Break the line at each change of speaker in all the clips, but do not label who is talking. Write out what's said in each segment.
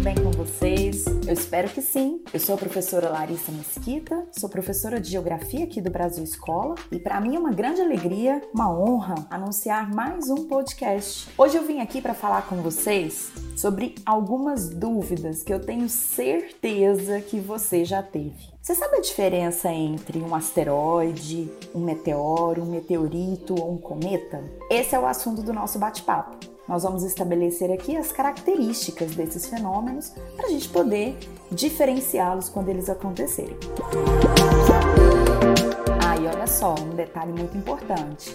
bem com vocês? Eu espero que sim. Eu sou a professora Larissa Mesquita, sou professora de Geografia aqui do Brasil Escola e para mim é uma grande alegria, uma honra anunciar mais um podcast. Hoje eu vim aqui para falar com vocês sobre algumas dúvidas que eu tenho certeza que você já teve. Você sabe a diferença entre um asteroide, um meteoro, um meteorito ou um cometa? Esse é o assunto do nosso bate-papo. Nós vamos estabelecer aqui as características desses fenômenos para a gente poder diferenciá-los quando eles acontecerem. Ah, e olha só, um detalhe muito importante.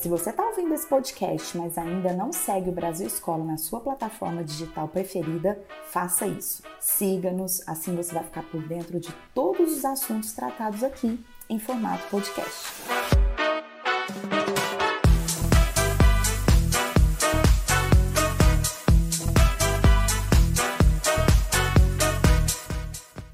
Se você está ouvindo esse podcast, mas ainda não segue o Brasil Escola na sua plataforma digital preferida, faça isso. Siga-nos, assim você vai ficar por dentro de todos os assuntos tratados aqui em formato podcast.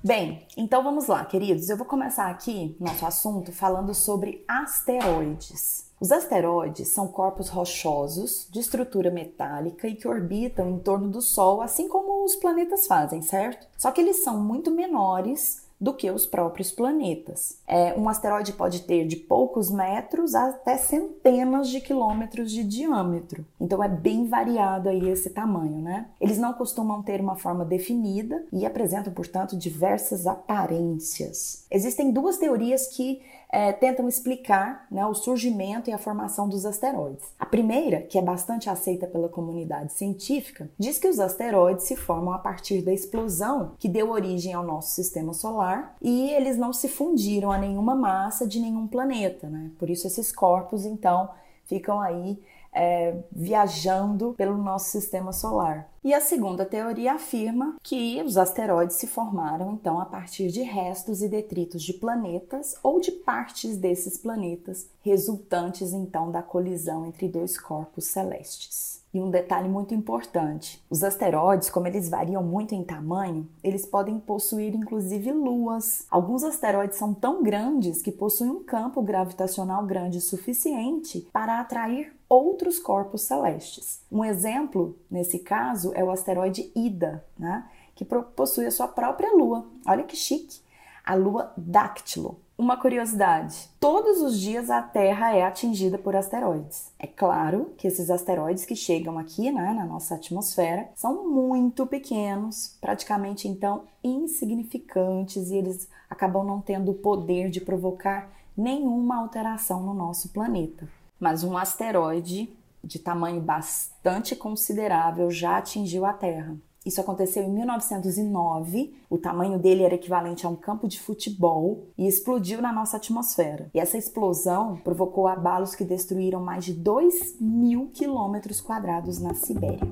Bem, então vamos lá, queridos. Eu vou começar aqui nosso assunto falando sobre asteroides. Os asteroides são corpos rochosos de estrutura metálica e que orbitam em torno do Sol, assim como os planetas fazem, certo? Só que eles são muito menores do que os próprios planetas. É, um asteroide pode ter de poucos metros até centenas de quilômetros de diâmetro. Então é bem variado aí esse tamanho, né? Eles não costumam ter uma forma definida e apresentam, portanto, diversas aparências. Existem duas teorias que é, tentam explicar né, o surgimento e a formação dos asteroides. A primeira, que é bastante aceita pela comunidade científica, diz que os asteroides se formam a partir da explosão que deu origem ao nosso sistema solar e eles não se fundiram a nenhuma massa de nenhum planeta, né? Por isso esses corpos então ficam aí é, viajando pelo nosso sistema solar. E a segunda teoria afirma que os asteroides se formaram então a partir de restos e detritos de planetas ou de partes desses planetas, resultantes então da colisão entre dois corpos celestes. E um detalhe muito importante: os asteroides, como eles variam muito em tamanho, eles podem possuir inclusive luas. Alguns asteroides são tão grandes que possuem um campo gravitacional grande o suficiente para atrair outros corpos celestes. Um exemplo nesse caso é o asteroide Ida, né, que possui a sua própria lua. Olha que chique! A lua Dáctilo. Uma curiosidade: todos os dias a Terra é atingida por asteroides. É claro que esses asteroides que chegam aqui né, na nossa atmosfera são muito pequenos, praticamente então insignificantes, e eles acabam não tendo o poder de provocar nenhuma alteração no nosso planeta. Mas um asteroide de tamanho bastante considerável já atingiu a Terra. Isso aconteceu em 1909. O tamanho dele era equivalente a um campo de futebol e explodiu na nossa atmosfera. E essa explosão provocou abalos que destruíram mais de 2 mil quilômetros quadrados na Sibéria.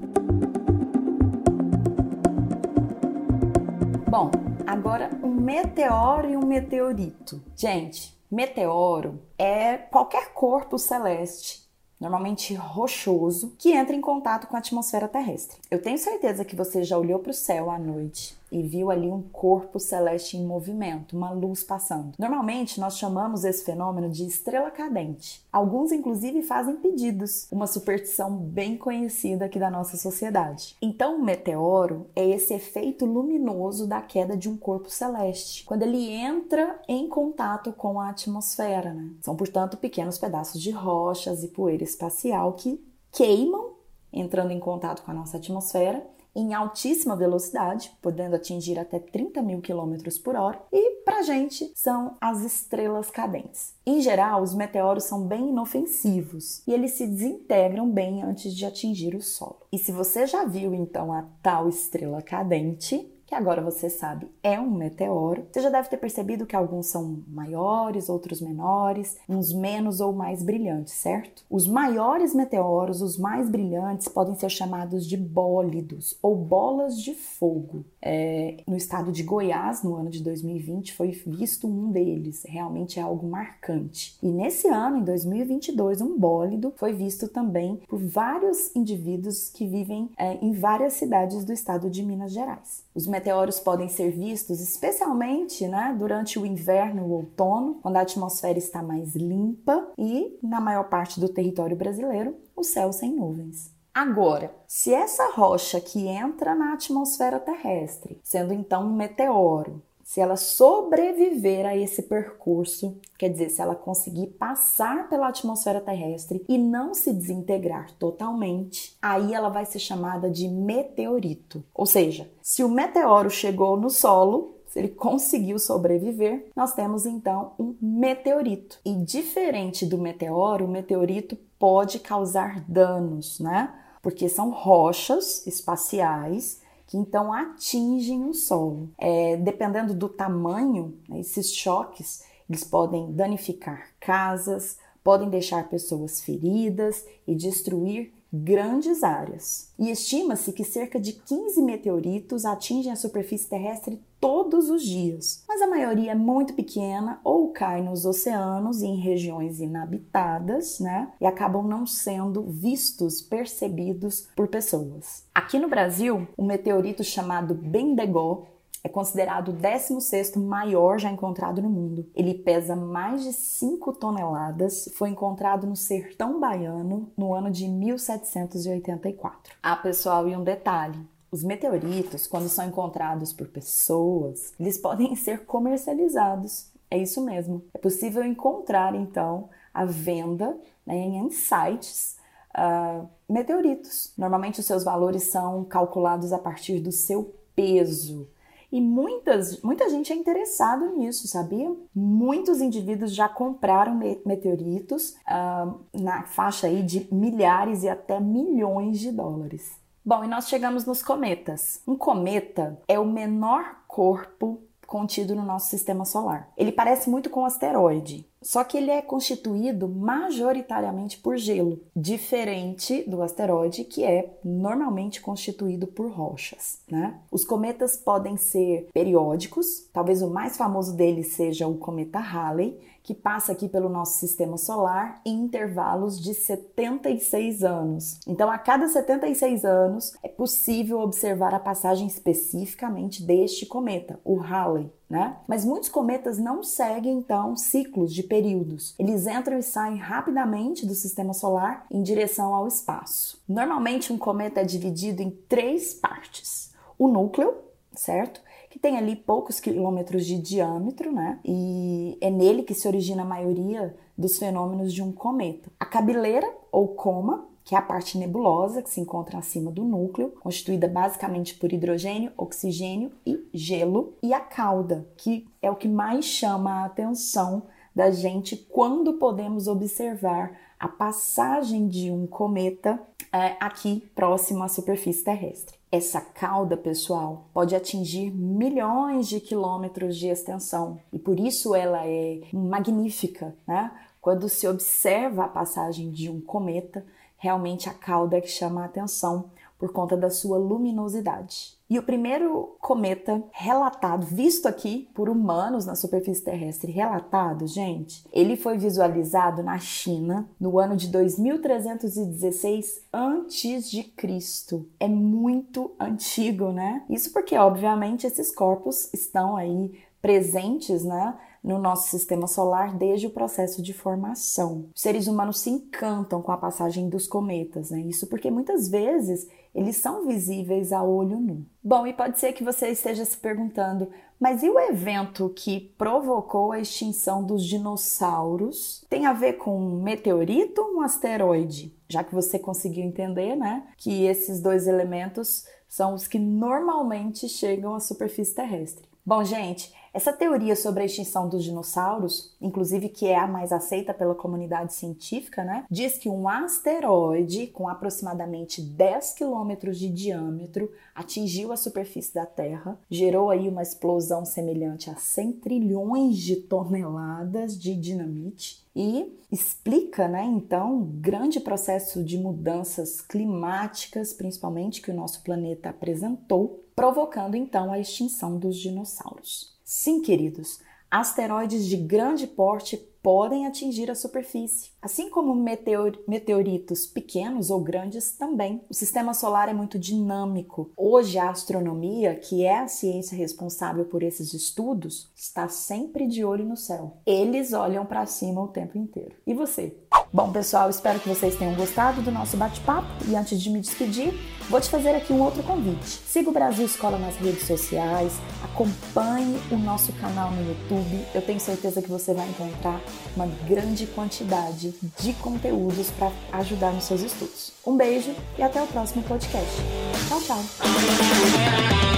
Bom, agora um meteoro e um meteorito. Gente, meteoro é qualquer corpo celeste normalmente rochoso, que entra em contato com a atmosfera terrestre. Eu tenho certeza que você já olhou para o céu à noite e viu ali um corpo celeste em movimento, uma luz passando. Normalmente nós chamamos esse fenômeno de estrela cadente. Alguns inclusive fazem pedidos, uma superstição bem conhecida aqui da nossa sociedade. Então, o meteoro é esse efeito luminoso da queda de um corpo celeste, quando ele entra em contato com a atmosfera, né? São, portanto, pequenos pedaços de rochas e poeira espacial que queimam entrando em contato com a nossa atmosfera em altíssima velocidade, podendo atingir até 30 mil quilômetros por hora, e para gente são as estrelas cadentes. Em geral, os meteoros são bem inofensivos e eles se desintegram bem antes de atingir o solo. E se você já viu então a tal estrela cadente, que agora você sabe é um meteoro. Você já deve ter percebido que alguns são maiores, outros menores, uns menos ou mais brilhantes, certo? Os maiores meteoros, os mais brilhantes, podem ser chamados de bólidos ou bolas de fogo. É, no estado de Goiás, no ano de 2020, foi visto um deles. Realmente é algo marcante. E nesse ano, em 2022, um bólido foi visto também por vários indivíduos que vivem é, em várias cidades do estado de Minas Gerais. Os meteoros podem ser vistos especialmente né, durante o inverno ou outono, quando a atmosfera está mais limpa e, na maior parte do território brasileiro, o céu sem nuvens. Agora, se essa rocha que entra na atmosfera terrestre, sendo então um meteoro, se ela sobreviver a esse percurso, quer dizer, se ela conseguir passar pela atmosfera terrestre e não se desintegrar totalmente, aí ela vai ser chamada de meteorito. Ou seja, se o meteoro chegou no solo, se ele conseguiu sobreviver, nós temos então um meteorito. E diferente do meteoro, o meteorito pode causar danos, né? Porque são rochas espaciais que então atingem o solo. É, dependendo do tamanho, né, esses choques eles podem danificar casas, podem deixar pessoas feridas e destruir grandes áreas. E estima-se que cerca de 15 meteoritos atingem a superfície terrestre todos os dias, mas a maioria é muito pequena ou cai nos oceanos e em regiões inabitadas, né? E acabam não sendo vistos, percebidos por pessoas. Aqui no Brasil, o meteorito chamado Bendegó é considerado o 16º maior já encontrado no mundo. Ele pesa mais de 5 toneladas, foi encontrado no sertão baiano no ano de 1784. Ah, pessoal, e um detalhe. Os meteoritos, quando são encontrados por pessoas, eles podem ser comercializados. É isso mesmo. É possível encontrar, então, a venda né, em sites uh, meteoritos. Normalmente, os seus valores são calculados a partir do seu peso. E muitas, muita gente é interessado nisso, sabia? Muitos indivíduos já compraram meteoritos uh, na faixa aí de milhares e até milhões de dólares. Bom, e nós chegamos nos cometas. Um cometa é o menor corpo contido no nosso sistema solar. Ele parece muito com um asteroide, só que ele é constituído majoritariamente por gelo, diferente do asteroide, que é normalmente constituído por rochas. Né? Os cometas podem ser periódicos, talvez o mais famoso deles seja o cometa Halley, que passa aqui pelo nosso sistema solar em intervalos de 76 anos. Então, a cada 76 anos é possível observar a passagem especificamente deste cometa, o Halley. Né? Mas muitos cometas não seguem então ciclos de períodos. Eles entram e saem rapidamente do sistema solar em direção ao espaço. Normalmente um cometa é dividido em três partes: o núcleo, certo? que tem ali poucos quilômetros de diâmetro, né? E é nele que se origina a maioria dos fenômenos de um cometa. A cabeleira ou coma, que é a parte nebulosa que se encontra acima do núcleo, constituída basicamente por hidrogênio, oxigênio e gelo, e a cauda, que é o que mais chama a atenção da gente quando podemos observar a passagem de um cometa é, aqui próximo à superfície terrestre. Essa cauda, pessoal, pode atingir milhões de quilômetros de extensão e por isso ela é magnífica, né? Quando se observa a passagem de um cometa, realmente a cauda que chama a atenção por conta da sua luminosidade. E o primeiro cometa relatado, visto aqui por humanos na superfície terrestre, relatado, gente, ele foi visualizado na China no ano de 2316 antes de Cristo. É muito antigo, né? Isso porque, obviamente, esses corpos estão aí presentes, né? No nosso sistema solar desde o processo de formação. Os seres humanos se encantam com a passagem dos cometas, né? Isso porque muitas vezes eles são visíveis a olho nu. Bom, e pode ser que você esteja se perguntando, mas e o evento que provocou a extinção dos dinossauros tem a ver com um meteorito ou um asteroide? Já que você conseguiu entender, né, que esses dois elementos são os que normalmente chegam à superfície terrestre. Bom, gente, essa teoria sobre a extinção dos dinossauros, inclusive que é a mais aceita pela comunidade científica, né, diz que um asteroide com aproximadamente 10 quilômetros de diâmetro atingiu a superfície da Terra, gerou aí uma explosão semelhante a 100 trilhões de toneladas de dinamite e explica, né, então, um grande processo de mudanças climáticas, principalmente que o nosso planeta apresentou, provocando então a extinção dos dinossauros. Sim, queridos, asteroides de grande porte podem atingir a superfície. Assim como meteor, meteoritos pequenos ou grandes também. O sistema solar é muito dinâmico. Hoje, a astronomia, que é a ciência responsável por esses estudos, está sempre de olho no céu. Eles olham para cima o tempo inteiro. E você? Bom, pessoal, espero que vocês tenham gostado do nosso bate-papo e antes de me despedir, vou te fazer aqui um outro convite. Siga o Brasil Escola nas redes sociais, acompanhe o nosso canal no YouTube. Eu tenho certeza que você vai encontrar uma grande quantidade de conteúdos para ajudar nos seus estudos. Um beijo e até o próximo podcast. Tchau, tchau.